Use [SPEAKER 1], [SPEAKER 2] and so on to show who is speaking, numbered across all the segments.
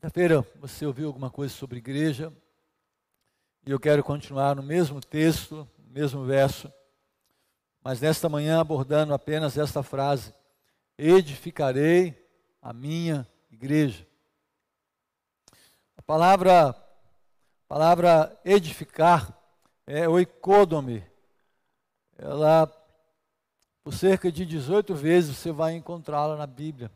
[SPEAKER 1] Quinta-feira você ouviu alguma coisa sobre igreja e eu quero continuar no mesmo texto, no mesmo verso, mas nesta manhã abordando apenas esta frase: Edificarei a minha igreja. A palavra, a palavra edificar é oicodome. Ela, por cerca de 18 vezes, você vai encontrá-la na Bíblia.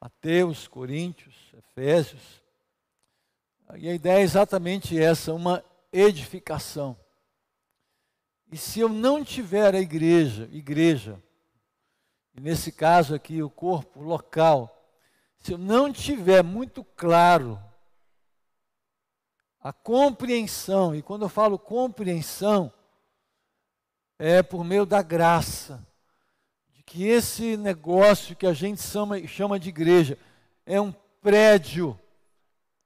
[SPEAKER 1] Mateus, Coríntios, Efésios. E a ideia é exatamente essa, uma edificação. E se eu não tiver a igreja, igreja, e nesse caso aqui o corpo local, se eu não tiver muito claro a compreensão, e quando eu falo compreensão, é por meio da graça, que esse negócio que a gente chama, de igreja é um prédio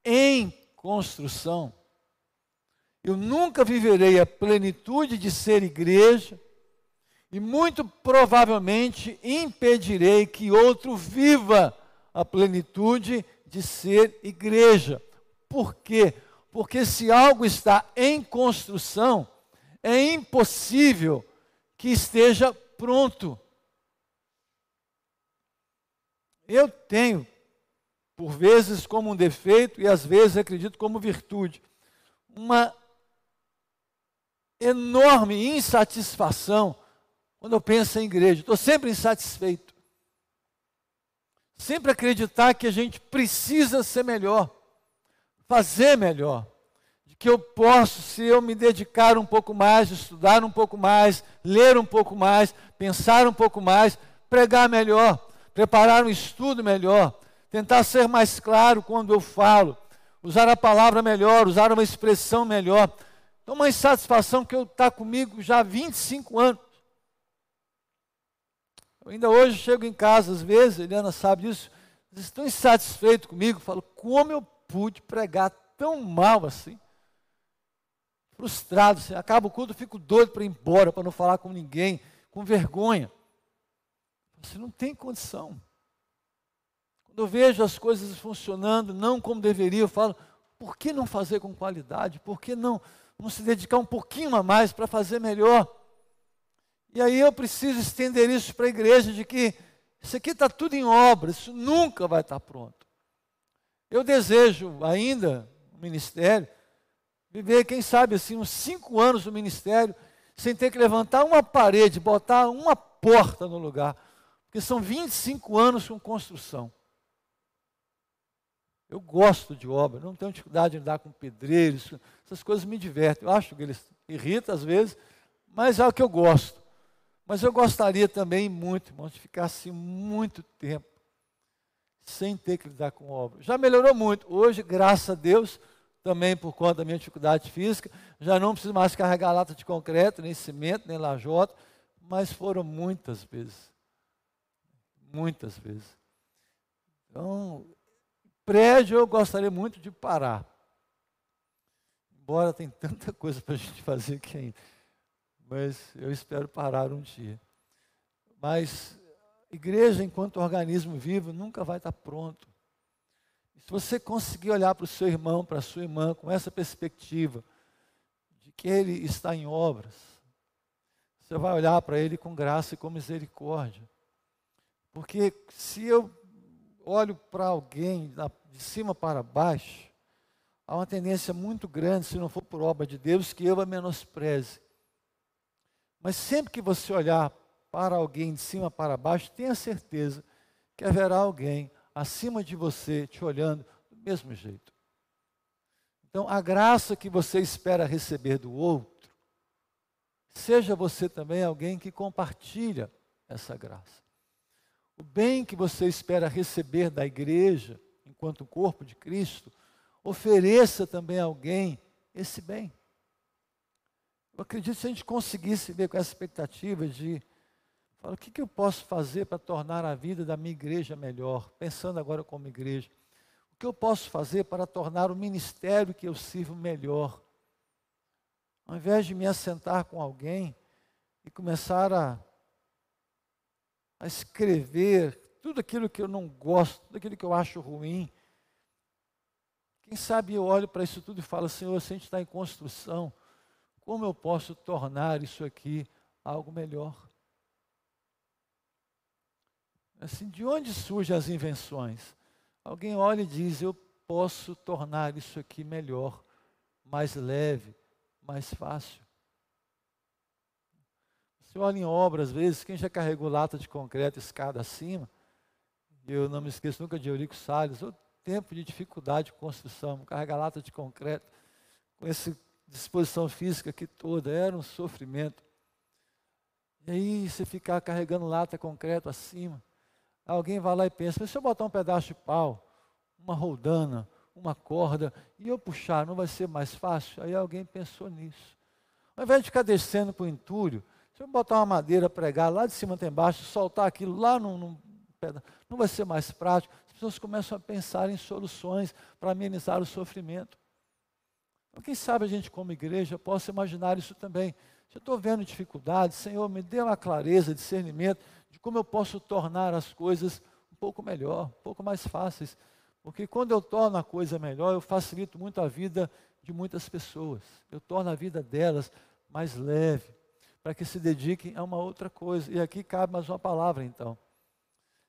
[SPEAKER 1] em construção. Eu nunca viverei a plenitude de ser igreja e muito provavelmente impedirei que outro viva a plenitude de ser igreja. Por quê? Porque se algo está em construção, é impossível que esteja pronto. Eu tenho por vezes como um defeito e às vezes acredito como virtude. Uma enorme insatisfação quando eu penso em igreja. Estou sempre insatisfeito. Sempre acreditar que a gente precisa ser melhor, fazer melhor. De que eu posso, se eu me dedicar um pouco mais, estudar um pouco mais, ler um pouco mais, pensar um pouco mais, pregar melhor, preparar um estudo melhor, tentar ser mais claro quando eu falo, usar a palavra melhor, usar uma expressão melhor. Então, uma insatisfação que eu está comigo já há 25 anos. Eu ainda hoje chego em casa, às vezes, Eliana sabe disso, estão insatisfeitos comigo, falo, como eu pude pregar tão mal assim? Frustrado, assim, acaba o culto, fico doido para ir embora, para não falar com ninguém, com vergonha. Você não tem condição. Quando eu vejo as coisas funcionando não como deveria, eu falo, por que não fazer com qualidade? Por que não, não se dedicar um pouquinho a mais para fazer melhor? E aí eu preciso estender isso para a igreja, de que isso aqui está tudo em obra, isso nunca vai estar pronto. Eu desejo ainda, no ministério, viver, quem sabe assim, uns cinco anos no ministério, sem ter que levantar uma parede, botar uma porta no lugar. Porque são 25 anos com construção. Eu gosto de obra, não tenho dificuldade de andar com pedreiros, essas coisas me divertem. Eu acho que eles irritam às vezes, mas é o que eu gosto. Mas eu gostaria também muito, irmãos, de ficar assim muito tempo sem ter que lidar com obra. Já melhorou muito. Hoje, graças a Deus, também por conta da minha dificuldade física, já não preciso mais carregar lata de concreto, nem cimento, nem lajota, mas foram muitas vezes. Muitas vezes. Então, prédio eu gostaria muito de parar. Embora tem tanta coisa para a gente fazer aqui ainda. Mas eu espero parar um dia. Mas igreja, enquanto organismo vivo, nunca vai estar pronto. Se você conseguir olhar para o seu irmão, para a sua irmã, com essa perspectiva de que ele está em obras, você vai olhar para ele com graça e com misericórdia. Porque se eu olho para alguém de cima para baixo, há uma tendência muito grande, se não for por obra de Deus, que eu a menospreze. Mas sempre que você olhar para alguém de cima para baixo, tenha certeza que haverá alguém acima de você te olhando do mesmo jeito. Então, a graça que você espera receber do outro, seja você também alguém que compartilha essa graça. O bem que você espera receber da igreja, enquanto corpo de Cristo, ofereça também a alguém esse bem. Eu acredito que se a gente conseguisse ver com essa expectativa de fala, o que, que eu posso fazer para tornar a vida da minha igreja melhor, pensando agora como igreja. O que eu posso fazer para tornar o ministério que eu sirvo melhor? Ao invés de me assentar com alguém e começar a a escrever tudo aquilo que eu não gosto, tudo aquilo que eu acho ruim. Quem sabe eu olho para isso tudo e falo, Senhor, se a gente está em construção, como eu posso tornar isso aqui algo melhor? Assim, de onde surgem as invenções? Alguém olha e diz: Eu posso tornar isso aqui melhor, mais leve, mais fácil. Você olha em obras, às vezes, quem já carregou lata de concreto, escada acima, eu não me esqueço nunca de Eurico Salles, o tempo de dificuldade de construção, carregar lata de concreto, com essa disposição física aqui toda, era um sofrimento. E aí você ficar carregando lata de concreto acima, alguém vai lá e pensa, se eu botar um pedaço de pau, uma roldana, uma corda, e eu puxar, não vai ser mais fácil? Aí alguém pensou nisso. Ao invés de ficar descendo para o entulho, se eu botar uma madeira, pregar lá de cima até embaixo, soltar aquilo lá num pedaço, não vai ser mais prático? As pessoas começam a pensar em soluções para amenizar o sofrimento. Então, quem sabe a gente, como igreja, possa imaginar isso também. Se eu estou vendo dificuldades, Senhor, me dê uma clareza, discernimento de como eu posso tornar as coisas um pouco melhor, um pouco mais fáceis. Porque quando eu torno a coisa melhor, eu facilito muito a vida de muitas pessoas. Eu torno a vida delas mais leve, para que se dediquem a uma outra coisa. E aqui cabe mais uma palavra, então.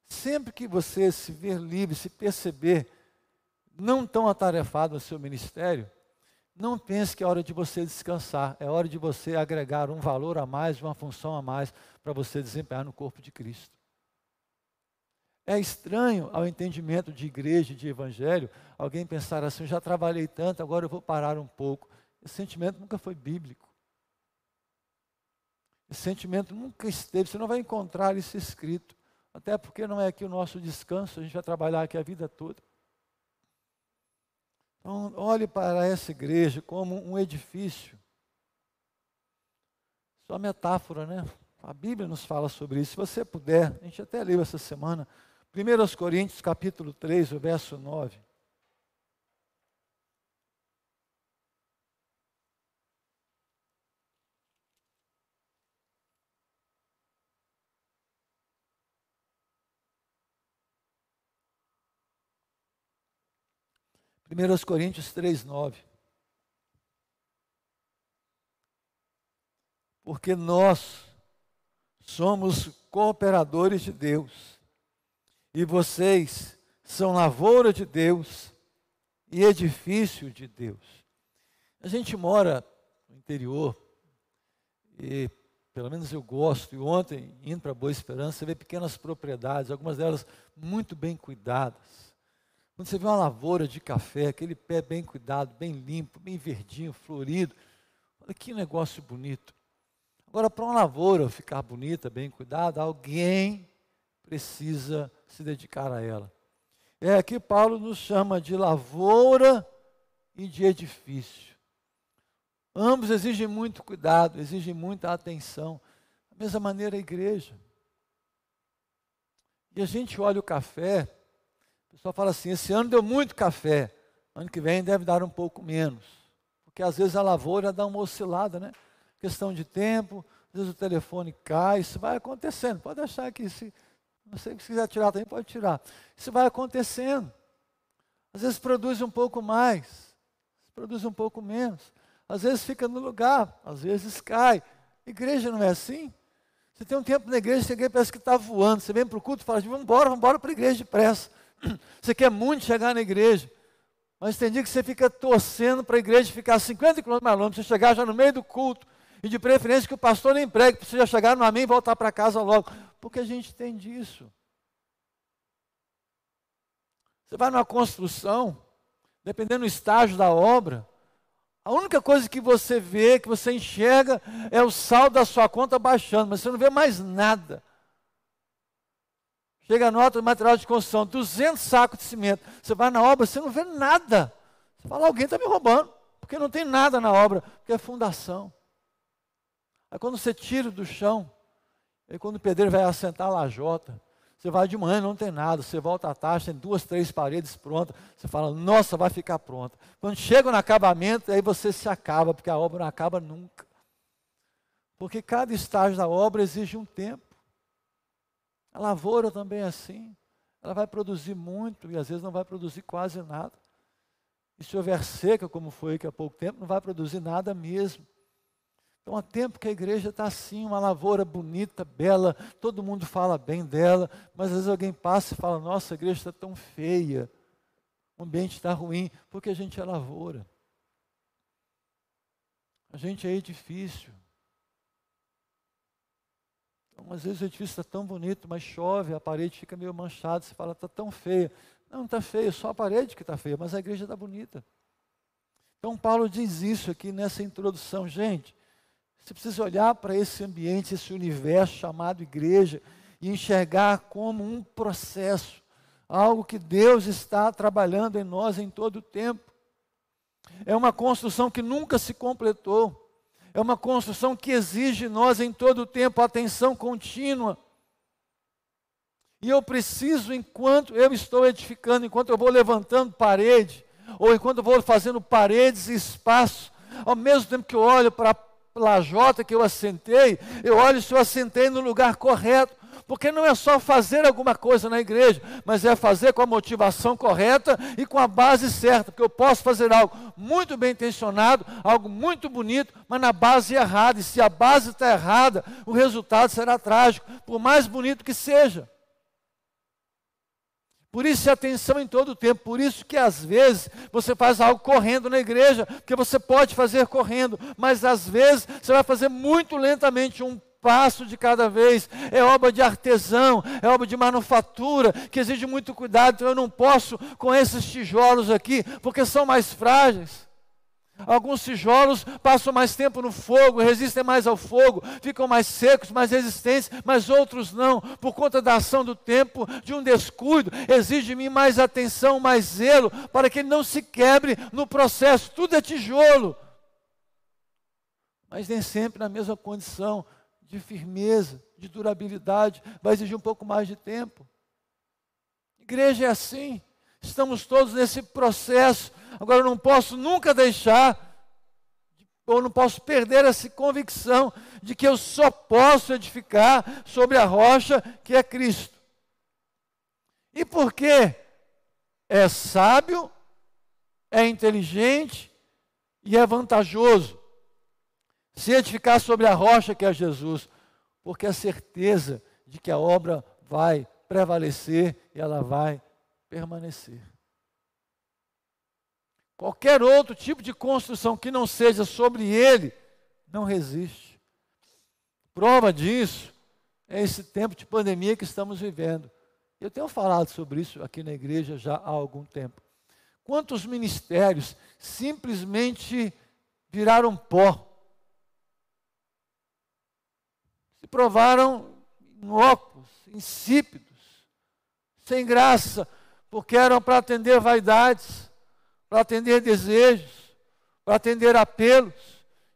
[SPEAKER 1] Sempre que você se ver livre, se perceber não tão atarefado no seu ministério, não pense que é hora de você descansar, é hora de você agregar um valor a mais, uma função a mais para você desempenhar no corpo de Cristo. É estranho ao entendimento de igreja, de evangelho, alguém pensar assim: já trabalhei tanto, agora eu vou parar um pouco. Esse sentimento nunca foi bíblico. Esse sentimento nunca esteve, você não vai encontrar isso escrito. Até porque não é aqui o nosso descanso, a gente vai trabalhar aqui a vida toda. Então, olhe para essa igreja como um edifício. Só metáfora, né? A Bíblia nos fala sobre isso. Se você puder, a gente até leu essa semana, 1 Coríntios capítulo 3, o verso 9. 1 Coríntios 3, 9. Porque nós somos cooperadores de Deus, e vocês são lavoura de Deus e edifício de Deus. A gente mora no interior, e pelo menos eu gosto, e ontem, indo para Boa Esperança, você vê pequenas propriedades, algumas delas muito bem cuidadas quando você vê uma lavoura de café, aquele pé bem cuidado, bem limpo, bem verdinho, florido, olha que negócio bonito. Agora, para uma lavoura ficar bonita, bem cuidada, alguém precisa se dedicar a ela. É aqui Paulo nos chama de lavoura e de edifício. Ambos exigem muito cuidado, exigem muita atenção. Da mesma maneira a igreja. E a gente olha o café pessoal fala assim: esse ano deu muito café, ano que vem deve dar um pouco menos. Porque às vezes a lavoura dá uma oscilada, né? Questão de tempo, às vezes o telefone cai, isso vai acontecendo. Pode achar que se, não sei se quiser tirar também, pode tirar. Isso vai acontecendo. Às vezes produz um pouco mais, produz um pouco menos. Às vezes fica no lugar, às vezes cai. Igreja não é assim? Você tem um tempo na igreja, você parece que está voando. Você vem para o culto e fala, vamos embora, vamos embora para a igreja depressa. Você quer muito chegar na igreja, mas tem dia que você fica torcendo para a igreja ficar 50 quilômetros mais longe, você chegar já no meio do culto, e de preferência que o pastor nem pregue, para você já chegar no amém e voltar para casa logo. Porque a gente tem disso. Você vai numa construção, dependendo do estágio da obra, a única coisa que você vê, que você enxerga, é o saldo da sua conta baixando, mas você não vê mais nada. Chega a nota do material de construção, 200 sacos de cimento. Você vai na obra, você não vê nada. Você fala, alguém está me roubando, porque não tem nada na obra, porque é fundação. Aí quando você tira do chão, aí quando o pedreiro vai assentar a lajota, você vai de manhã, não tem nada, você volta à tarde, tem duas, três paredes prontas, você fala, nossa, vai ficar pronta. Quando chega no acabamento, aí você se acaba, porque a obra não acaba nunca. Porque cada estágio da obra exige um tempo. A lavoura também é assim. Ela vai produzir muito e às vezes não vai produzir quase nada. E se houver seca, como foi aqui há pouco tempo, não vai produzir nada mesmo. Então há tempo que a igreja está assim, uma lavoura bonita, bela, todo mundo fala bem dela, mas às vezes alguém passa e fala, nossa, a igreja está tão feia, o ambiente está ruim, porque a gente é lavoura. A gente é edifício. Às vezes o edifício está tão bonito, mas chove, a parede fica meio manchada, você fala, está tão feia. Não, não está feia, só a parede que está feia, mas a igreja está bonita. Então Paulo diz isso aqui nessa introdução, gente. Você precisa olhar para esse ambiente, esse universo chamado igreja e enxergar como um processo, algo que Deus está trabalhando em nós em todo o tempo. É uma construção que nunca se completou. É uma construção que exige nós em todo o tempo atenção contínua. E eu preciso, enquanto eu estou edificando, enquanto eu vou levantando parede, ou enquanto eu vou fazendo paredes e espaço, ao mesmo tempo que eu olho para a lajota que eu assentei, eu olho se eu assentei no lugar correto, porque não é só fazer alguma coisa na igreja, mas é fazer com a motivação correta e com a base certa, porque eu posso fazer algo muito bem intencionado, algo muito bonito, mas na base errada, e se a base está errada, o resultado será trágico, por mais bonito que seja. Por isso, atenção em todo o tempo. Por isso que às vezes você faz algo correndo na igreja, porque você pode fazer correndo, mas às vezes você vai fazer muito lentamente um passo de cada vez. É obra de artesão, é obra de manufatura, que exige muito cuidado. Então eu não posso com esses tijolos aqui, porque são mais frágeis. Alguns tijolos passam mais tempo no fogo, resistem mais ao fogo, ficam mais secos, mais resistentes, mas outros não, por conta da ação do tempo, de um descuido, exige de mim mais atenção, mais zelo, para que ele não se quebre no processo. Tudo é tijolo, mas nem sempre na mesma condição de firmeza, de durabilidade, vai exigir um pouco mais de tempo. Igreja é assim, estamos todos nesse processo. Agora, eu não posso nunca deixar, ou não posso perder essa convicção de que eu só posso edificar sobre a rocha que é Cristo. E por quê? É sábio, é inteligente e é vantajoso se edificar sobre a rocha que é Jesus, porque a certeza de que a obra vai prevalecer e ela vai permanecer. Qualquer outro tipo de construção que não seja sobre ele, não resiste. Prova disso é esse tempo de pandemia que estamos vivendo. Eu tenho falado sobre isso aqui na igreja já há algum tempo. Quantos ministérios simplesmente viraram pó? se provaram inócuos, insípidos, sem graça, porque eram para atender vaidades, para atender desejos, para atender apelos,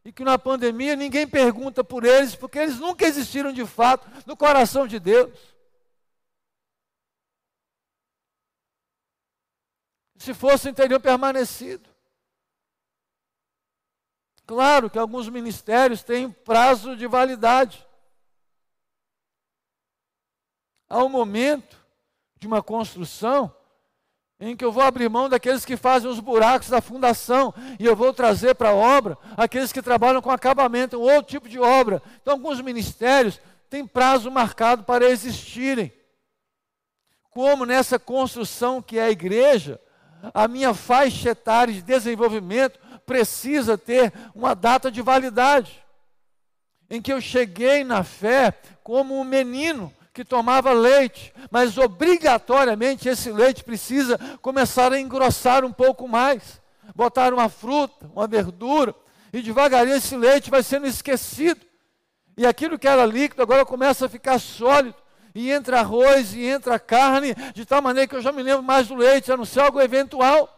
[SPEAKER 1] e que na pandemia ninguém pergunta por eles, porque eles nunca existiram de fato no coração de Deus. Se fossem, teriam permanecido. Claro que alguns ministérios têm prazo de validade há um momento de uma construção em que eu vou abrir mão daqueles que fazem os buracos da fundação e eu vou trazer para a obra aqueles que trabalham com acabamento, um outro tipo de obra. Então, alguns ministérios têm prazo marcado para existirem. Como nessa construção que é a igreja, a minha faixa etária de desenvolvimento precisa ter uma data de validade. Em que eu cheguei na fé como um menino que tomava leite, mas obrigatoriamente esse leite precisa começar a engrossar um pouco mais. Botar uma fruta, uma verdura, e devagarinho esse leite vai sendo esquecido. E aquilo que era líquido agora começa a ficar sólido. E entra arroz e entra carne, de tal maneira que eu já me lembro mais do leite, a não ser algo eventual.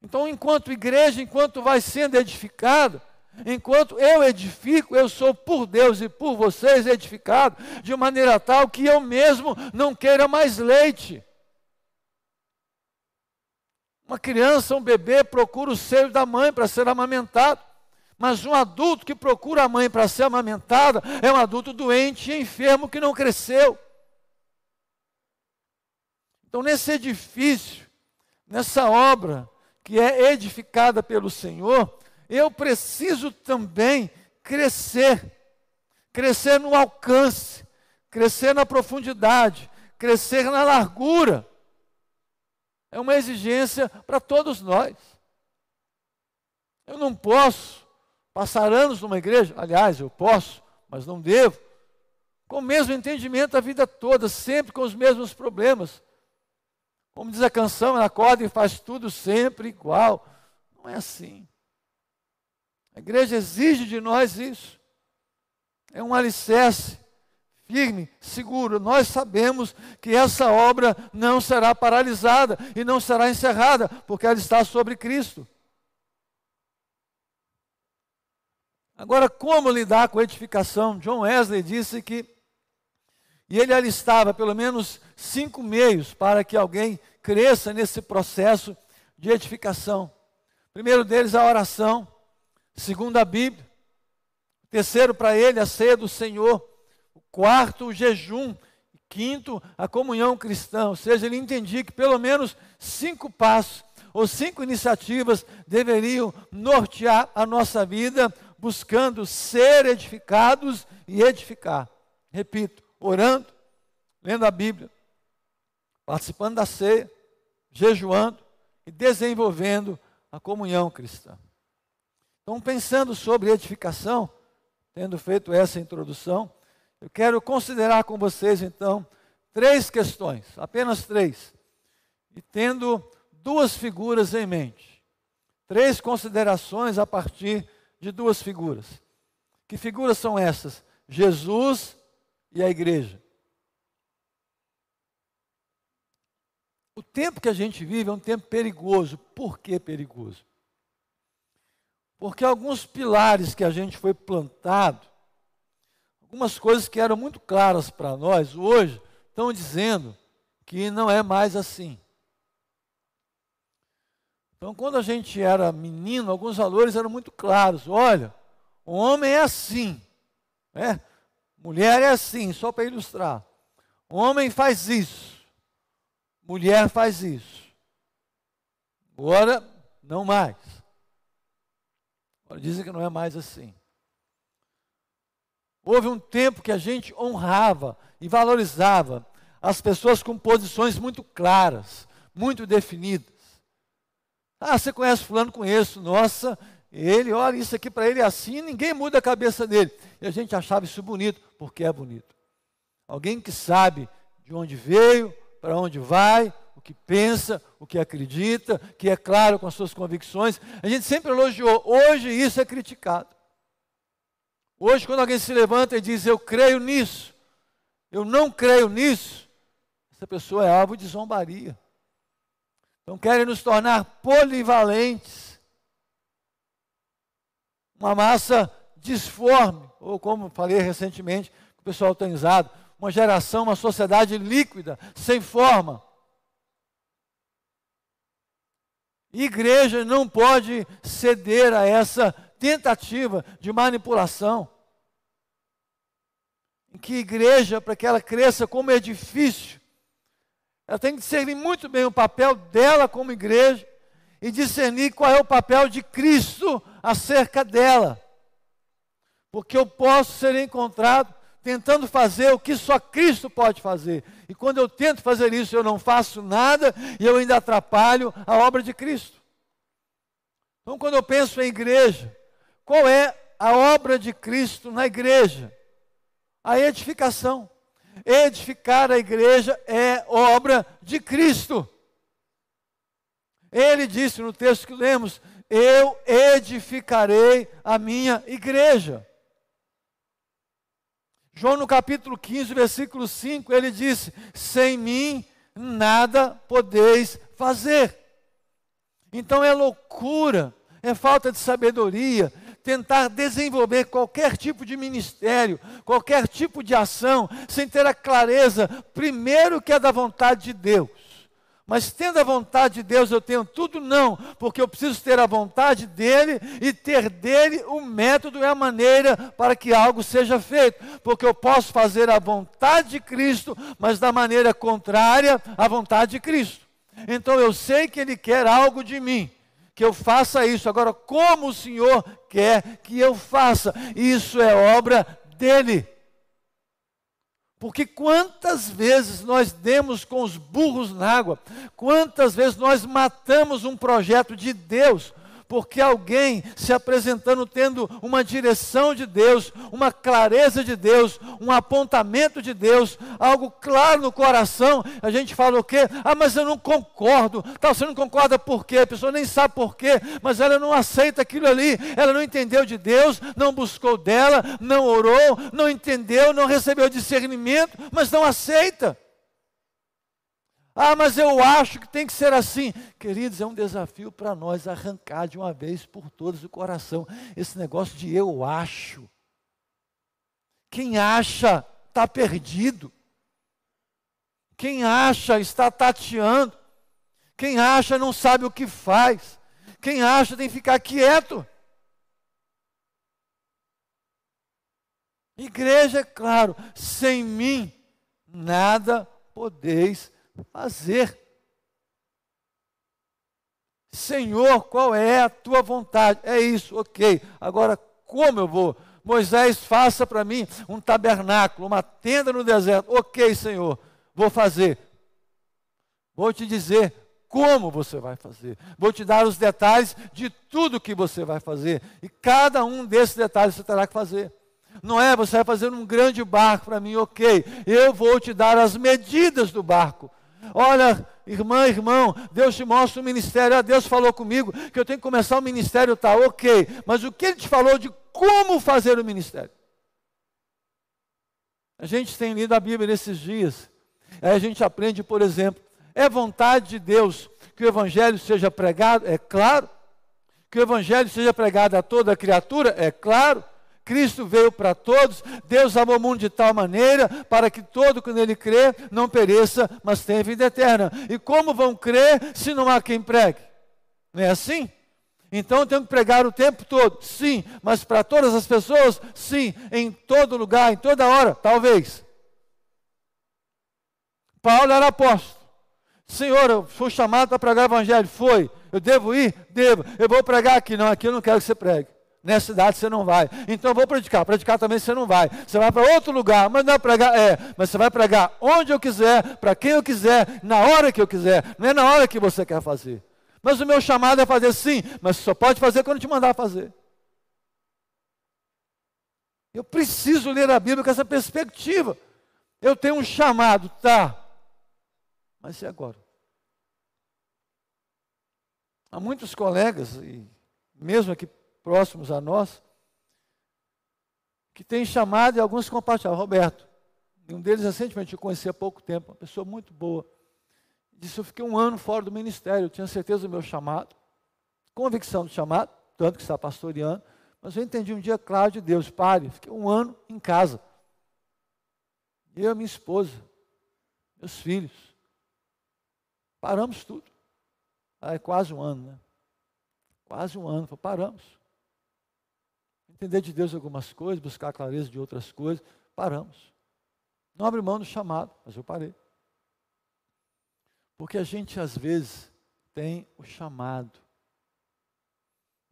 [SPEAKER 1] Então, enquanto igreja, enquanto vai sendo edificada, Enquanto eu edifico, eu sou por Deus e por vocês edificado, de maneira tal que eu mesmo não queira mais leite. Uma criança, um bebê, procura o seio da mãe para ser amamentado. Mas um adulto que procura a mãe para ser amamentada é um adulto doente e enfermo que não cresceu. Então, nesse edifício, nessa obra que é edificada pelo Senhor, eu preciso também crescer. Crescer no alcance, crescer na profundidade, crescer na largura. É uma exigência para todos nós. Eu não posso passar anos numa igreja, aliás, eu posso, mas não devo, com o mesmo entendimento a vida toda, sempre com os mesmos problemas. Como diz a canção, ela acorda e faz tudo sempre igual. Não é assim. A igreja exige de nós isso. É um alicerce firme, seguro. Nós sabemos que essa obra não será paralisada e não será encerrada, porque ela está sobre Cristo. Agora, como lidar com a edificação? John Wesley disse que, e ele alistava pelo menos cinco meios para que alguém cresça nesse processo de edificação. primeiro deles, a oração. Segundo, a Bíblia. terceiro, para ele, a ceia do Senhor. O quarto, o jejum. quinto, a comunhão cristã. Ou seja, ele entendia que pelo menos cinco passos ou cinco iniciativas deveriam nortear a nossa vida buscando ser edificados e edificar. Repito, orando, lendo a Bíblia, participando da ceia, jejuando e desenvolvendo a comunhão cristã. Então, pensando sobre edificação, tendo feito essa introdução, eu quero considerar com vocês então três questões, apenas três, e tendo duas figuras em mente. Três considerações a partir de duas figuras. Que figuras são essas? Jesus e a igreja. O tempo que a gente vive é um tempo perigoso. Por que perigoso? Porque alguns pilares que a gente foi plantado, algumas coisas que eram muito claras para nós, hoje estão dizendo que não é mais assim. Então, quando a gente era menino, alguns valores eram muito claros. Olha, o homem é assim, né? mulher é assim, só para ilustrar. O homem faz isso, mulher faz isso. Agora, não mais. Dizem que não é mais assim. Houve um tempo que a gente honrava e valorizava as pessoas com posições muito claras, muito definidas. Ah, você conhece fulano? Conheço. Nossa, ele, olha, isso aqui para ele é assim, ninguém muda a cabeça dele. E a gente achava isso bonito, porque é bonito. Alguém que sabe de onde veio, para onde vai, o que pensa, o que acredita, que é claro com as suas convicções. A gente sempre elogiou. Hoje isso é criticado. Hoje, quando alguém se levanta e diz, eu creio nisso, eu não creio nisso, essa pessoa é alvo de zombaria. Então querem nos tornar polivalentes. Uma massa disforme, ou como falei recentemente, o pessoal tem usado, uma geração, uma sociedade líquida, sem forma. Igreja não pode ceder a essa tentativa de manipulação. Em que igreja, para que ela cresça como edifício, ela tem que discernir muito bem o papel dela como igreja e discernir qual é o papel de Cristo acerca dela. Porque eu posso ser encontrado tentando fazer o que só Cristo pode fazer. E quando eu tento fazer isso, eu não faço nada e eu ainda atrapalho a obra de Cristo. Então, quando eu penso em igreja, qual é a obra de Cristo na igreja? A edificação. Edificar a igreja é obra de Cristo. Ele disse no texto que lemos: Eu edificarei a minha igreja. João, no capítulo 15, versículo 5, ele disse: Sem mim nada podeis fazer. Então é loucura, é falta de sabedoria, tentar desenvolver qualquer tipo de ministério, qualquer tipo de ação, sem ter a clareza, primeiro, que é da vontade de Deus. Mas tendo a vontade de Deus, eu tenho tudo? Não, porque eu preciso ter a vontade dele e ter dele o método e a maneira para que algo seja feito. Porque eu posso fazer a vontade de Cristo, mas da maneira contrária à vontade de Cristo. Então eu sei que ele quer algo de mim. que eu faça isso. Agora, como o Senhor quer que eu faça? Isso é obra dele. Porque quantas vezes nós demos com os burros na água, quantas vezes nós matamos um projeto de Deus, porque alguém se apresentando tendo uma direção de Deus, uma clareza de Deus, um apontamento de Deus, algo claro no coração, a gente fala o quê? Ah, mas eu não concordo. Tá, você não concorda por quê? A pessoa nem sabe por quê, mas ela não aceita aquilo ali, ela não entendeu de Deus, não buscou dela, não orou, não entendeu, não recebeu discernimento, mas não aceita. Ah, mas eu acho que tem que ser assim. Queridos, é um desafio para nós arrancar de uma vez por todas o coração esse negócio de eu acho. Quem acha está perdido. Quem acha está tateando. Quem acha não sabe o que faz. Quem acha tem que ficar quieto. Igreja, é claro, sem mim nada podeis fazer. Senhor, qual é a tua vontade? É isso, ok. Agora, como eu vou? Moisés, faça para mim um tabernáculo, uma tenda no deserto. Ok, Senhor, vou fazer. Vou te dizer como você vai fazer. Vou te dar os detalhes de tudo que você vai fazer. E cada um desses detalhes você terá que fazer. Não é, você vai fazer um grande barco para mim, ok. Eu vou te dar as medidas do barco. Olha, irmã, irmão, Deus te mostra o ministério. Ah, Deus falou comigo que eu tenho que começar o ministério, tá ok. Mas o que ele te falou de como fazer o ministério? A gente tem lido a Bíblia nesses dias. Aí a gente aprende, por exemplo, é vontade de Deus que o Evangelho seja pregado? É claro. Que o Evangelho seja pregado a toda criatura? É claro. Cristo veio para todos, Deus amou o mundo de tal maneira para que todo que nele crê não pereça, mas tenha vida eterna. E como vão crer se não há quem pregue? Não é assim? Então tenho que pregar o tempo todo? Sim, mas para todas as pessoas? Sim, em todo lugar, em toda hora? Talvez. Paulo era apóstolo. Senhor, eu fui chamado para pregar o evangelho. Foi. Eu devo ir? Devo. Eu vou pregar aqui. Não, aqui eu não quero que você pregue. Nessa cidade você não vai. Então eu vou predicar. Predicar também você não vai. Você vai para outro lugar, mas não é pregar. É, mas você vai pregar onde eu quiser, para quem eu quiser, na hora que eu quiser. Não é na hora que você quer fazer. Mas o meu chamado é fazer sim, mas só pode fazer quando te mandar fazer. Eu preciso ler a Bíblia com essa perspectiva. Eu tenho um chamado, tá. Mas e agora? Há muitos colegas, e mesmo aqui próximos a nós, que tem chamado e alguns compartilharam. Roberto, um deles recentemente eu conheci há pouco tempo, uma pessoa muito boa. Disse: Eu fiquei um ano fora do ministério, eu tinha certeza do meu chamado, convicção do chamado, tanto que está pastoreando, mas eu entendi um dia claro de Deus: pare, fiquei um ano em casa. Eu minha esposa, meus filhos, paramos tudo. Aí quase um ano, né? Quase um ano, paramos entender de Deus algumas coisas, buscar clareza de outras coisas, paramos. Não abre mão do chamado, mas eu parei. Porque a gente às vezes tem o chamado,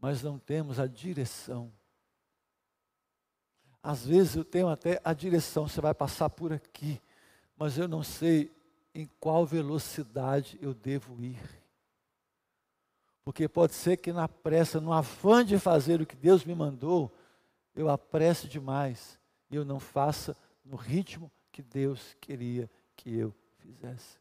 [SPEAKER 1] mas não temos a direção. Às vezes eu tenho até a direção, você vai passar por aqui, mas eu não sei em qual velocidade eu devo ir. Porque pode ser que na pressa, no afã de fazer o que Deus me mandou, eu apresse demais e eu não faça no ritmo que Deus queria que eu fizesse.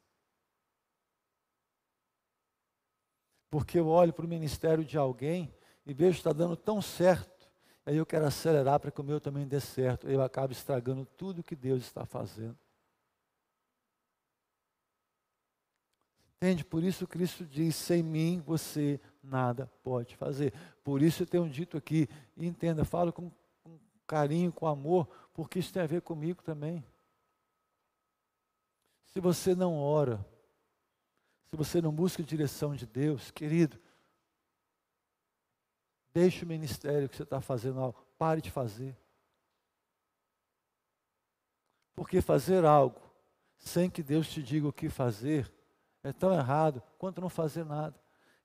[SPEAKER 1] Porque eu olho para o ministério de alguém e vejo está dando tão certo, aí eu quero acelerar para que o meu também dê certo, eu acabo estragando tudo que Deus está fazendo. Entende? Por isso Cristo diz: sem mim você nada pode fazer. Por isso eu tenho dito aqui, entenda, falo com carinho, com amor, porque isso tem a ver comigo também. Se você não ora, se você não busca a direção de Deus, querido, deixe o ministério que você está fazendo algo, pare de fazer. Porque fazer algo sem que Deus te diga o que fazer é tão errado quanto não fazer nada.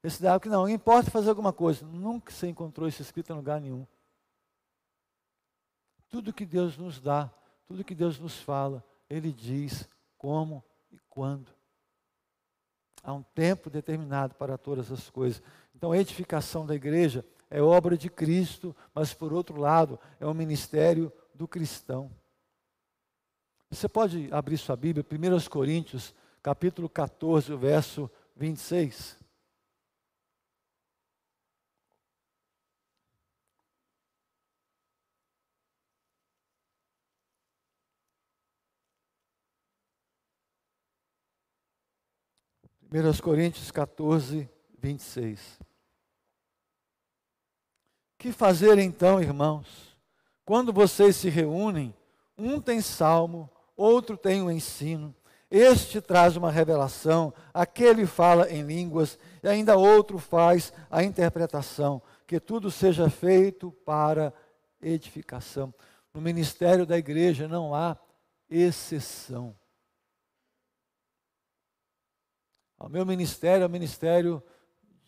[SPEAKER 1] Esse da que não, importa fazer alguma coisa. Nunca você encontrou isso escrito em lugar nenhum. Tudo que Deus nos dá, tudo que Deus nos fala, Ele diz como e quando. Há um tempo determinado para todas as coisas. Então, a edificação da igreja é obra de Cristo, mas por outro lado, é um ministério do cristão. Você pode abrir sua Bíblia, 1 Coríntios, capítulo 14, verso 26. Primeiras Coríntios 14, 26. Que fazer então, irmãos? Quando vocês se reúnem, um tem salmo, outro tem o um ensino, este traz uma revelação, aquele fala em línguas, e ainda outro faz a interpretação, que tudo seja feito para edificação. No ministério da igreja não há exceção. O meu ministério é o ministério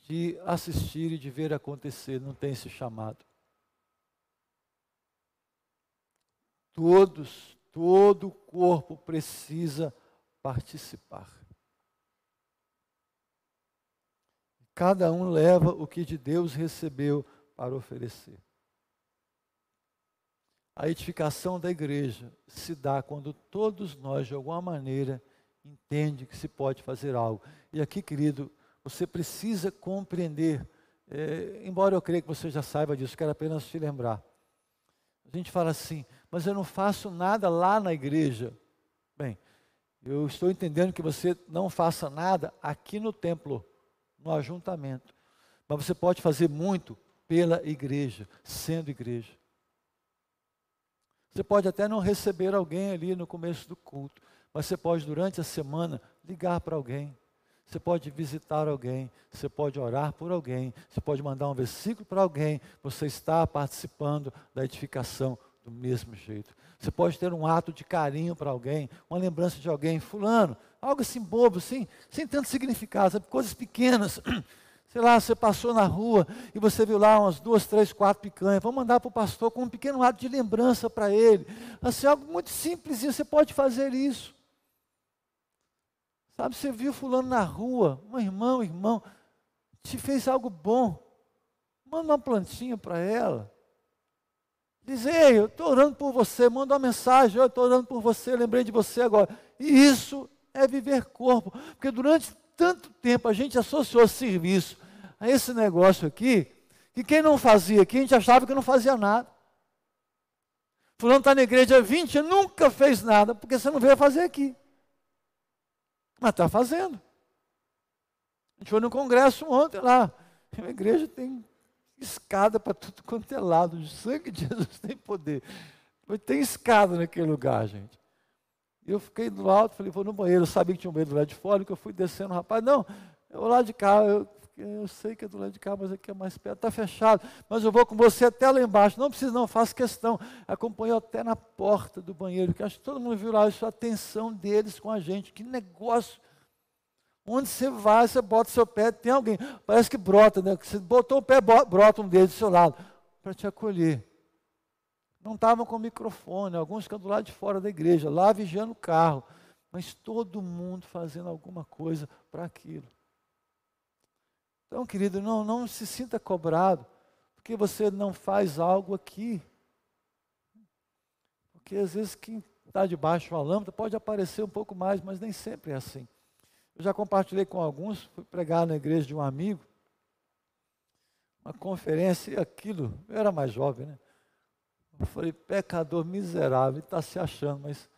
[SPEAKER 1] de assistir e de ver acontecer, não tem esse chamado. Todos, todo o corpo precisa participar. Cada um leva o que de Deus recebeu para oferecer. A edificação da igreja se dá quando todos nós, de alguma maneira, entendem que se pode fazer algo. E aqui, querido, você precisa compreender, é, embora eu creia que você já saiba disso, quero apenas te lembrar. A gente fala assim, mas eu não faço nada lá na igreja. Bem, eu estou entendendo que você não faça nada aqui no templo, no ajuntamento. Mas você pode fazer muito pela igreja, sendo igreja. Você pode até não receber alguém ali no começo do culto, mas você pode, durante a semana, ligar para alguém. Você pode visitar alguém, você pode orar por alguém, você pode mandar um versículo para alguém, você está participando da edificação do mesmo jeito. Você pode ter um ato de carinho para alguém, uma lembrança de alguém, fulano, algo assim bobo, assim, sem tanto significado, sabe? coisas pequenas. Sei lá, você passou na rua e você viu lá umas duas, três, quatro picanhas. Vamos mandar para o pastor com um pequeno ato de lembrança para ele. Assim, algo muito simples, você pode fazer isso. Sabe, você viu fulano na rua, um irmão, irmão, te fez algo bom. Manda uma plantinha para ela. Diz, ei, eu estou orando por você, manda uma mensagem, eu estou orando por você, lembrei de você agora. E isso é viver corpo. Porque durante tanto tempo a gente associou serviço a esse negócio aqui, que quem não fazia aqui, a gente achava que não fazia nada. Fulano está na igreja há 20 anos, nunca fez nada, porque você não veio fazer aqui. Mas está fazendo. A gente foi no congresso ontem lá. A igreja tem escada para tudo quanto é lado. O sangue de Jesus tem poder. Mas tem escada naquele lugar, gente. Eu fiquei do alto, falei, vou no banheiro. Eu sabia que tinha um banheiro lado de fora, que eu fui descendo. Rapaz, não, eu vou lá de cá. Eu, eu sei que é do lado de cá, mas aqui é mais perto. Está fechado. Mas eu vou com você até lá embaixo. Não precisa, não, faço questão. Acompanhou até na porta do banheiro, que acho que todo mundo viu lá isso, a atenção deles com a gente. Que negócio Onde você vai, você bota seu pé, tem alguém, parece que brota, né? Você botou o pé, brota um dedo do seu lado, para te acolher. Não estavam com microfone, alguns ficam do lado de fora da igreja, lá vigiando o carro, mas todo mundo fazendo alguma coisa para aquilo. Então, querido, não, não se sinta cobrado, porque você não faz algo aqui. Porque às vezes quem está debaixo de uma lâmpada pode aparecer um pouco mais, mas nem sempre é assim. Eu já compartilhei com alguns, fui pregar na igreja de um amigo, uma conferência, e aquilo, eu era mais jovem, né? Eu falei, pecador miserável, está se achando, mas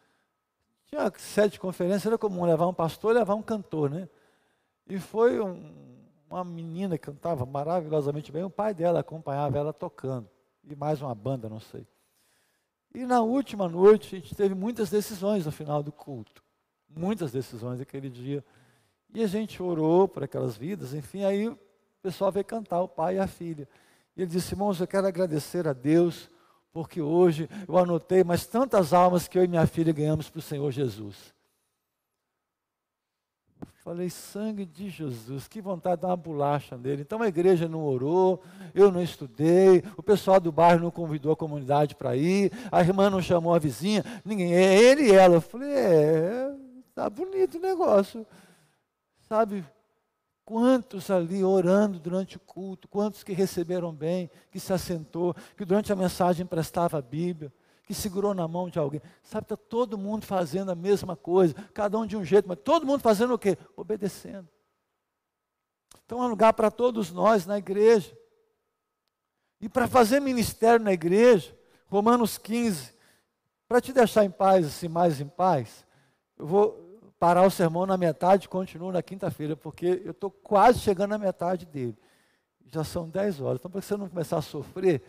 [SPEAKER 1] tinha sete conferências, era comum levar um pastor e levar um cantor, né? E foi um, uma menina que cantava maravilhosamente bem, o pai dela acompanhava ela tocando, e mais uma banda, não sei. E na última noite, a gente teve muitas decisões no final do culto. Muitas decisões aquele dia. E a gente orou por aquelas vidas, enfim, aí o pessoal veio cantar, o pai e a filha. E ele disse, irmãos, eu quero agradecer a Deus, porque hoje eu anotei mais tantas almas que eu e minha filha ganhamos para o Senhor Jesus. Falei, sangue de Jesus, que vontade de dar uma bolacha nele. Então a igreja não orou, eu não estudei, o pessoal do bairro não convidou a comunidade para ir, a irmã não chamou a vizinha, ninguém, é ele e ela. Eu falei, é, tá bonito o negócio. Sabe, quantos ali orando durante o culto, quantos que receberam bem, que se assentou, que durante a mensagem prestava a Bíblia que segurou na mão de alguém. Sabe, está todo mundo fazendo a mesma coisa, cada um de um jeito, mas todo mundo fazendo o quê? Obedecendo. Então é um lugar para todos nós na igreja. E para fazer ministério na igreja, Romanos 15, para te deixar em paz, assim, mais em paz, eu vou parar o sermão na metade e continuo na quinta-feira, porque eu estou quase chegando na metade dele. Já são 10 horas. Então, para você não começar a sofrer,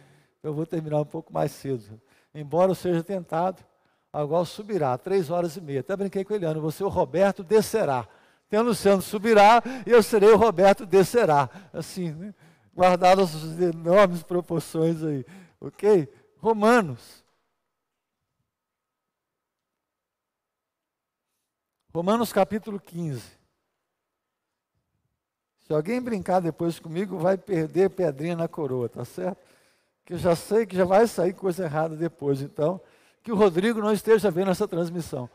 [SPEAKER 1] eu vou terminar um pouco mais cedo embora eu seja tentado, agora subirá, três horas e meia. Até brinquei com ele, Eliano, você o Roberto descerá. Tem o Luciano subirá e eu serei o Roberto descerá. Assim, né? guardadas as enormes proporções aí. Ok? Romanos. Romanos capítulo 15. Se alguém brincar depois comigo, vai perder pedrinha na coroa, tá certo? Que eu já sei que já vai sair coisa errada depois. Então, que o Rodrigo não esteja vendo essa transmissão.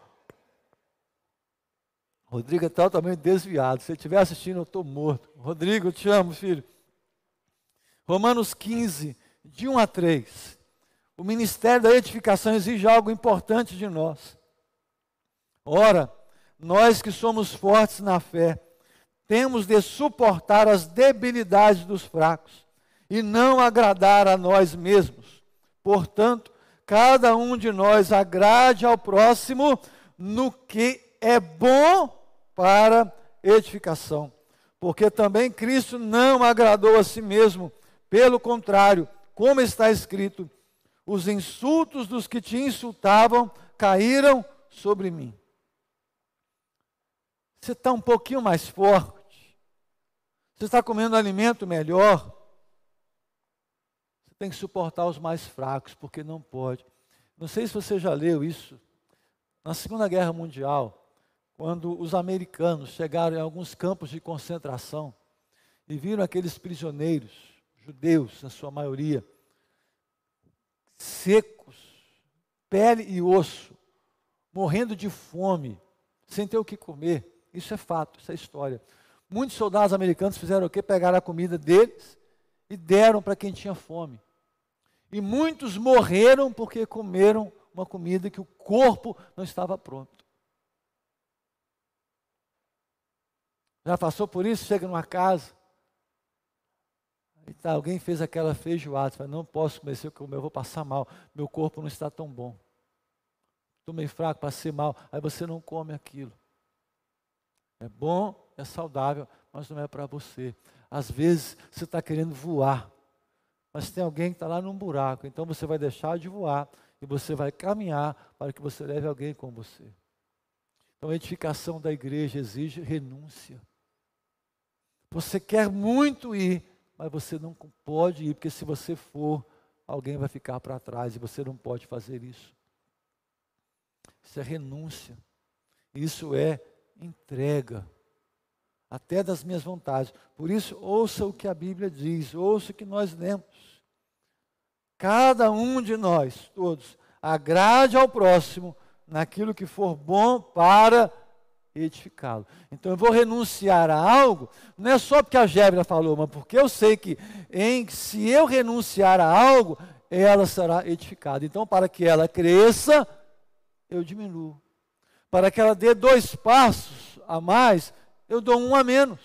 [SPEAKER 1] Rodrigo é totalmente desviado. Se ele estiver assistindo, eu estou morto. Rodrigo, eu te amo, filho. Romanos 15, de 1 a 3. O ministério da edificação exige algo importante de nós. Ora, nós que somos fortes na fé, temos de suportar as debilidades dos fracos e não agradar a nós mesmos. Portanto, cada um de nós agrade ao próximo no que é bom para edificação. Porque também Cristo não agradou a si mesmo, pelo contrário, como está escrito: os insultos dos que te insultavam caíram sobre mim. Você está um pouquinho mais forte, você está comendo alimento melhor, tem que suportar os mais fracos, porque não pode. Não sei se você já leu isso. Na Segunda Guerra Mundial, quando os americanos chegaram em alguns campos de concentração e viram aqueles prisioneiros, judeus, na sua maioria, secos, pele e osso, morrendo de fome, sem ter o que comer. Isso é fato, isso é história. Muitos soldados americanos fizeram o quê? Pegaram a comida deles e deram para quem tinha fome. E muitos morreram porque comeram uma comida que o corpo não estava pronto. Já passou por isso? Chega numa casa. E tá, alguém fez aquela feijoada. Fala, não posso comer comer, eu vou passar mal. Meu corpo não está tão bom. Estou meio fraco, passei mal. Aí você não come aquilo. É bom, é saudável, mas não é para você. Às vezes você está querendo voar mas tem alguém que está lá num buraco. Então você vai deixar de voar e você vai caminhar para que você leve alguém com você. Então a edificação da igreja exige renúncia. Você quer muito ir, mas você não pode ir, porque se você for, alguém vai ficar para trás e você não pode fazer isso. Isso é renúncia. Isso é entrega até das minhas vontades. Por isso, ouça o que a Bíblia diz, ouça o que nós lemos. Cada um de nós, todos, agrade ao próximo naquilo que for bom para edificá-lo. Então eu vou renunciar a algo, não é só porque a Gébria falou, mas porque eu sei que em se eu renunciar a algo, ela será edificada. Então, para que ela cresça, eu diminuo. Para que ela dê dois passos a mais, eu dou um a menos.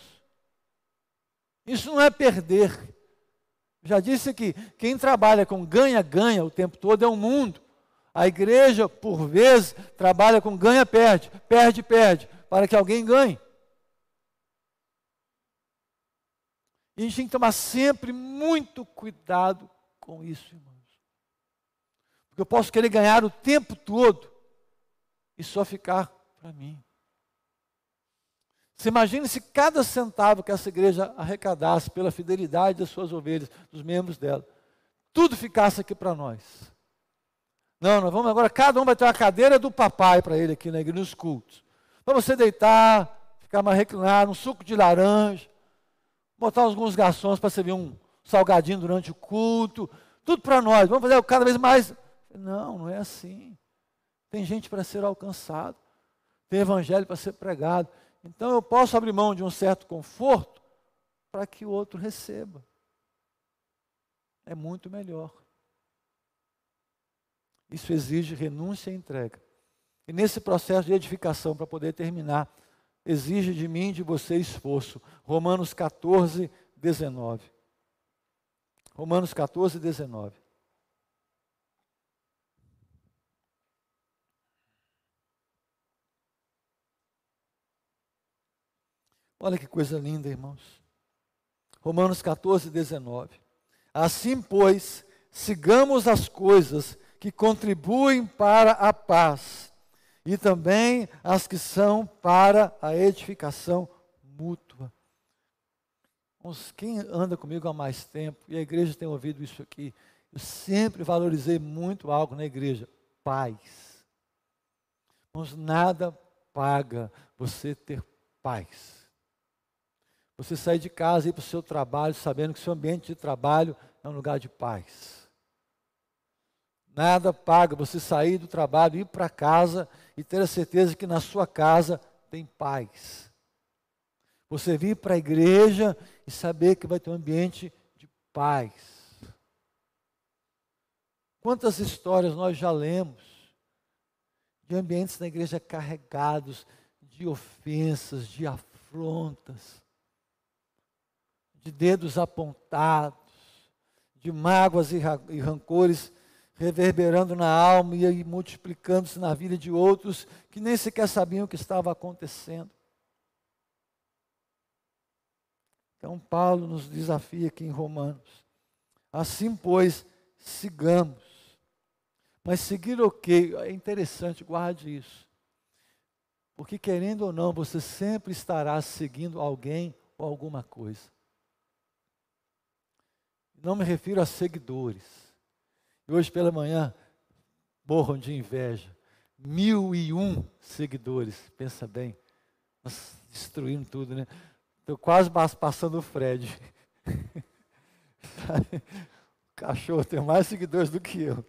[SPEAKER 1] Isso não é perder. Já disse que quem trabalha com ganha-ganha o tempo todo é o mundo. A igreja, por vezes, trabalha com ganha-perde, perde-perde, para que alguém ganhe. E a gente tem que tomar sempre muito cuidado com isso, irmãos. Porque eu posso querer ganhar o tempo todo e só ficar para mim. Você imagina se cada centavo que essa igreja arrecadasse pela fidelidade das suas ovelhas, dos membros dela, tudo ficasse aqui para nós. Não, nós vamos agora, cada um vai ter uma cadeira do papai para ele aqui na igreja, nos cultos. Para você deitar, ficar mais reclinado, um suco de laranja, botar alguns garçons para servir um salgadinho durante o culto, tudo para nós, vamos fazer cada vez mais. Não, não é assim. Tem gente para ser alcançado, tem evangelho para ser pregado. Então eu posso abrir mão de um certo conforto para que o outro receba. É muito melhor. Isso exige renúncia e entrega. E nesse processo de edificação, para poder terminar, exige de mim e de você esforço. Romanos 14, 19. Romanos 14, 19. Olha que coisa linda, irmãos. Romanos 14, 19. Assim, pois, sigamos as coisas que contribuem para a paz e também as que são para a edificação mútua. quem anda comigo há mais tempo, e a igreja tem ouvido isso aqui, eu sempre valorizei muito algo na igreja: paz. Irmãos, nada paga você ter paz. Você sair de casa e ir para o seu trabalho sabendo que seu ambiente de trabalho é um lugar de paz. Nada paga você sair do trabalho, ir para casa e ter a certeza que na sua casa tem paz. Você vir para a igreja e saber que vai ter um ambiente de paz. Quantas histórias nós já lemos de ambientes na igreja carregados de ofensas, de afrontas, de dedos apontados, de mágoas e rancores reverberando na alma e multiplicando-se na vida de outros que nem sequer sabiam o que estava acontecendo. Então, Paulo nos desafia aqui em Romanos. Assim, pois, sigamos. Mas seguir o quê? É interessante, guarde isso. Porque, querendo ou não, você sempre estará seguindo alguém ou alguma coisa. Não me refiro a seguidores e hoje pela manhã, borram de inveja. Mil e um seguidores, pensa bem. Nós destruindo tudo, né? Estou quase passando o Fred. o cachorro tem mais seguidores do que eu.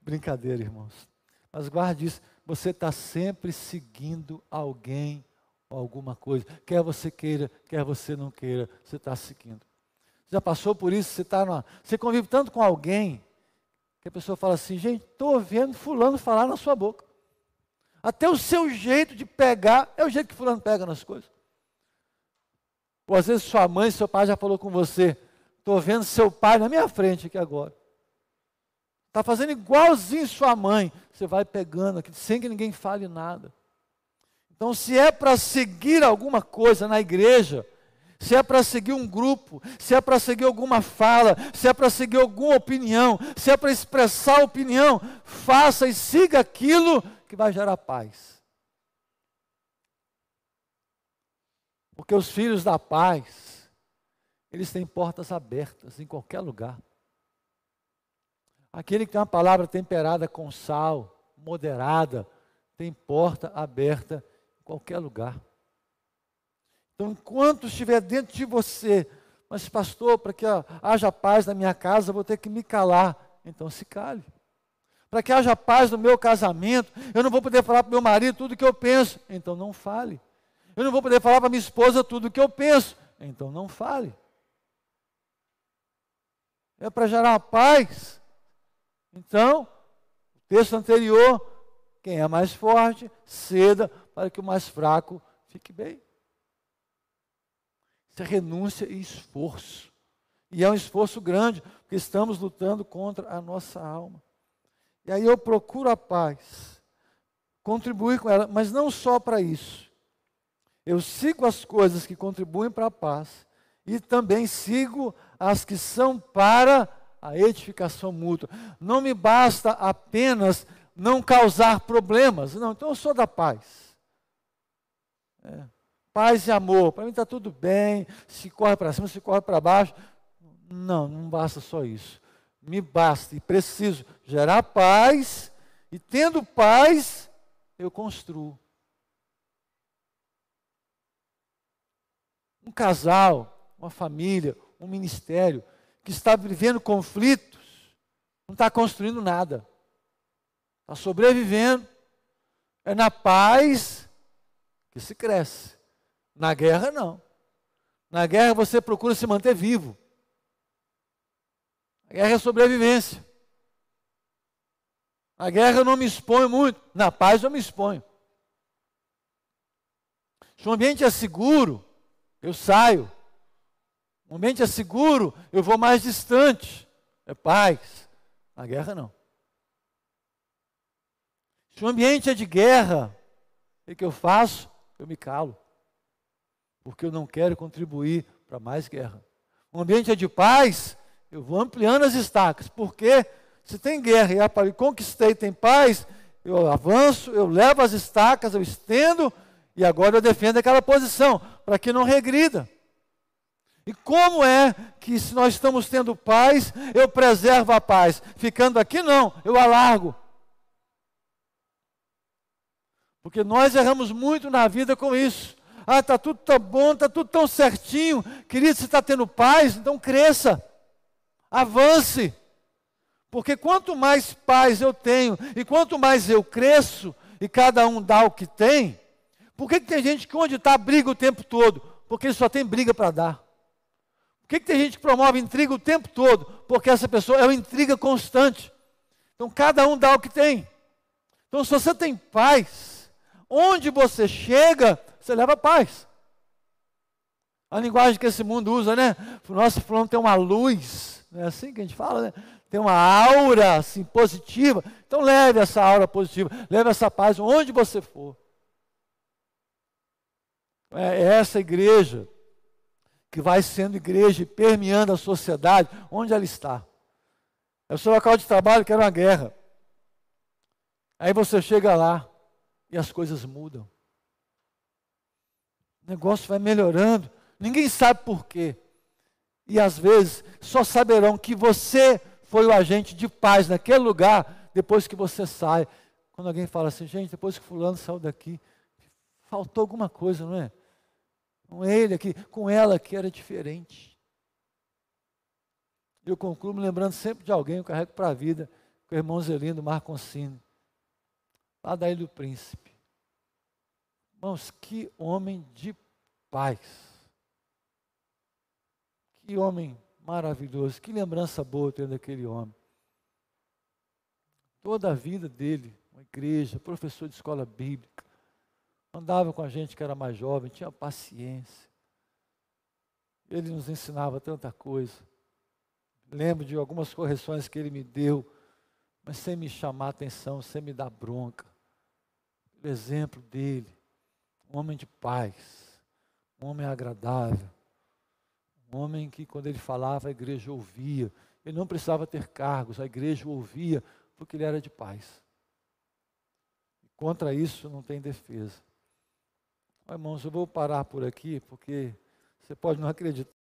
[SPEAKER 1] Brincadeira, irmãos. Mas guarde isso, você está sempre seguindo alguém ou alguma coisa. Quer você queira, quer você não queira, você está seguindo. Já passou por isso? Você, tá numa, você convive tanto com alguém que a pessoa fala assim, gente, estou vendo fulano falar na sua boca. Até o seu jeito de pegar é o jeito que fulano pega nas coisas. Ou às vezes sua mãe, seu pai já falou com você, estou vendo seu pai na minha frente aqui agora. Está fazendo igualzinho sua mãe. Você vai pegando aqui, sem que ninguém fale nada. Então, se é para seguir alguma coisa na igreja, se é para seguir um grupo, se é para seguir alguma fala, se é para seguir alguma opinião, se é para expressar opinião, faça e siga aquilo que vai gerar paz. Porque os filhos da paz, eles têm portas abertas em qualquer lugar. Aquele que tem uma palavra temperada com sal, moderada, tem porta aberta em qualquer lugar. Então, enquanto estiver dentro de você, mas pastor, para que haja paz na minha casa, eu vou ter que me calar. Então se cale. Para que haja paz no meu casamento, eu não vou poder falar para meu marido tudo o que eu penso. Então não fale. Eu não vou poder falar para minha esposa tudo o que eu penso. Então não fale. É para gerar paz. Então, texto anterior, quem é mais forte, ceda para que o mais fraco fique bem. Isso é renúncia e esforço. E é um esforço grande, porque estamos lutando contra a nossa alma. E aí eu procuro a paz, contribuir com ela, mas não só para isso. Eu sigo as coisas que contribuem para a paz e também sigo as que são para a edificação mútua. Não me basta apenas não causar problemas. Não, então eu sou da paz. É paz e amor. Para mim está tudo bem, se corre para cima, se corre para baixo. Não, não basta só isso. Me basta e preciso gerar paz, e tendo paz, eu construo. Um casal, uma família, um ministério que está vivendo conflitos, não está construindo nada. Está sobrevivendo. É na paz que se cresce. Na guerra, não. Na guerra você procura se manter vivo. A guerra é sobrevivência. Na guerra eu não me exponho muito, na paz eu me exponho. Se o ambiente é seguro, eu saio. O ambiente é seguro, eu vou mais distante. É paz. Na guerra não. Se o ambiente é de guerra, o que eu faço? Eu me calo. Porque eu não quero contribuir para mais guerra. O ambiente é de paz, eu vou ampliando as estacas. Porque se tem guerra e eu conquistei, tem paz, eu avanço, eu levo as estacas, eu estendo e agora eu defendo aquela posição para que não regrida. E como é que se nós estamos tendo paz, eu preservo a paz? Ficando aqui não, eu alargo. Porque nós erramos muito na vida com isso. Ah, está tudo tão bom, está tudo tão certinho. Querido, você está tendo paz, então cresça. Avance. Porque quanto mais paz eu tenho e quanto mais eu cresço, e cada um dá o que tem, por que, que tem gente que onde está briga o tempo todo? Porque ele só tem briga para dar. Por que, que tem gente que promove intriga o tempo todo? Porque essa pessoa é uma intriga constante. Então cada um dá o que tem. Então se você tem paz, Onde você chega, você leva paz. A linguagem que esse mundo usa, né? Nossa, fulano tem uma luz, não é assim que a gente fala, né? Tem uma aura assim positiva. Então leve essa aura positiva, leve essa paz onde você for. É essa igreja que vai sendo igreja e permeando a sociedade onde ela está. É o seu local de trabalho que era uma guerra. Aí você chega lá, e as coisas mudam. O negócio vai melhorando, ninguém sabe por quê. E às vezes só saberão que você foi o agente de paz naquele lugar depois que você sai. Quando alguém fala assim, gente, depois que fulano saiu daqui, faltou alguma coisa, não é? Com ele aqui, com ela que era diferente. Eu concluo me lembrando sempre de alguém, eu carrego para a vida, com o irmão Zelino Marconcini lá da Ilha do Príncipe. Irmãos, que homem de paz. Que homem maravilhoso. Que lembrança boa tendo aquele homem. Toda a vida dele, uma igreja, professor de escola bíblica. Andava com a gente que era mais jovem, tinha paciência. Ele nos ensinava tanta coisa. Lembro de algumas correções que ele me deu, mas sem me chamar atenção, sem me dar bronca o exemplo dele, um homem de paz, um homem agradável, um homem que quando ele falava a igreja ouvia, ele não precisava ter cargos, a igreja ouvia porque ele era de paz. E contra isso não tem defesa. irmãos, eu vou parar por aqui porque você pode não acreditar.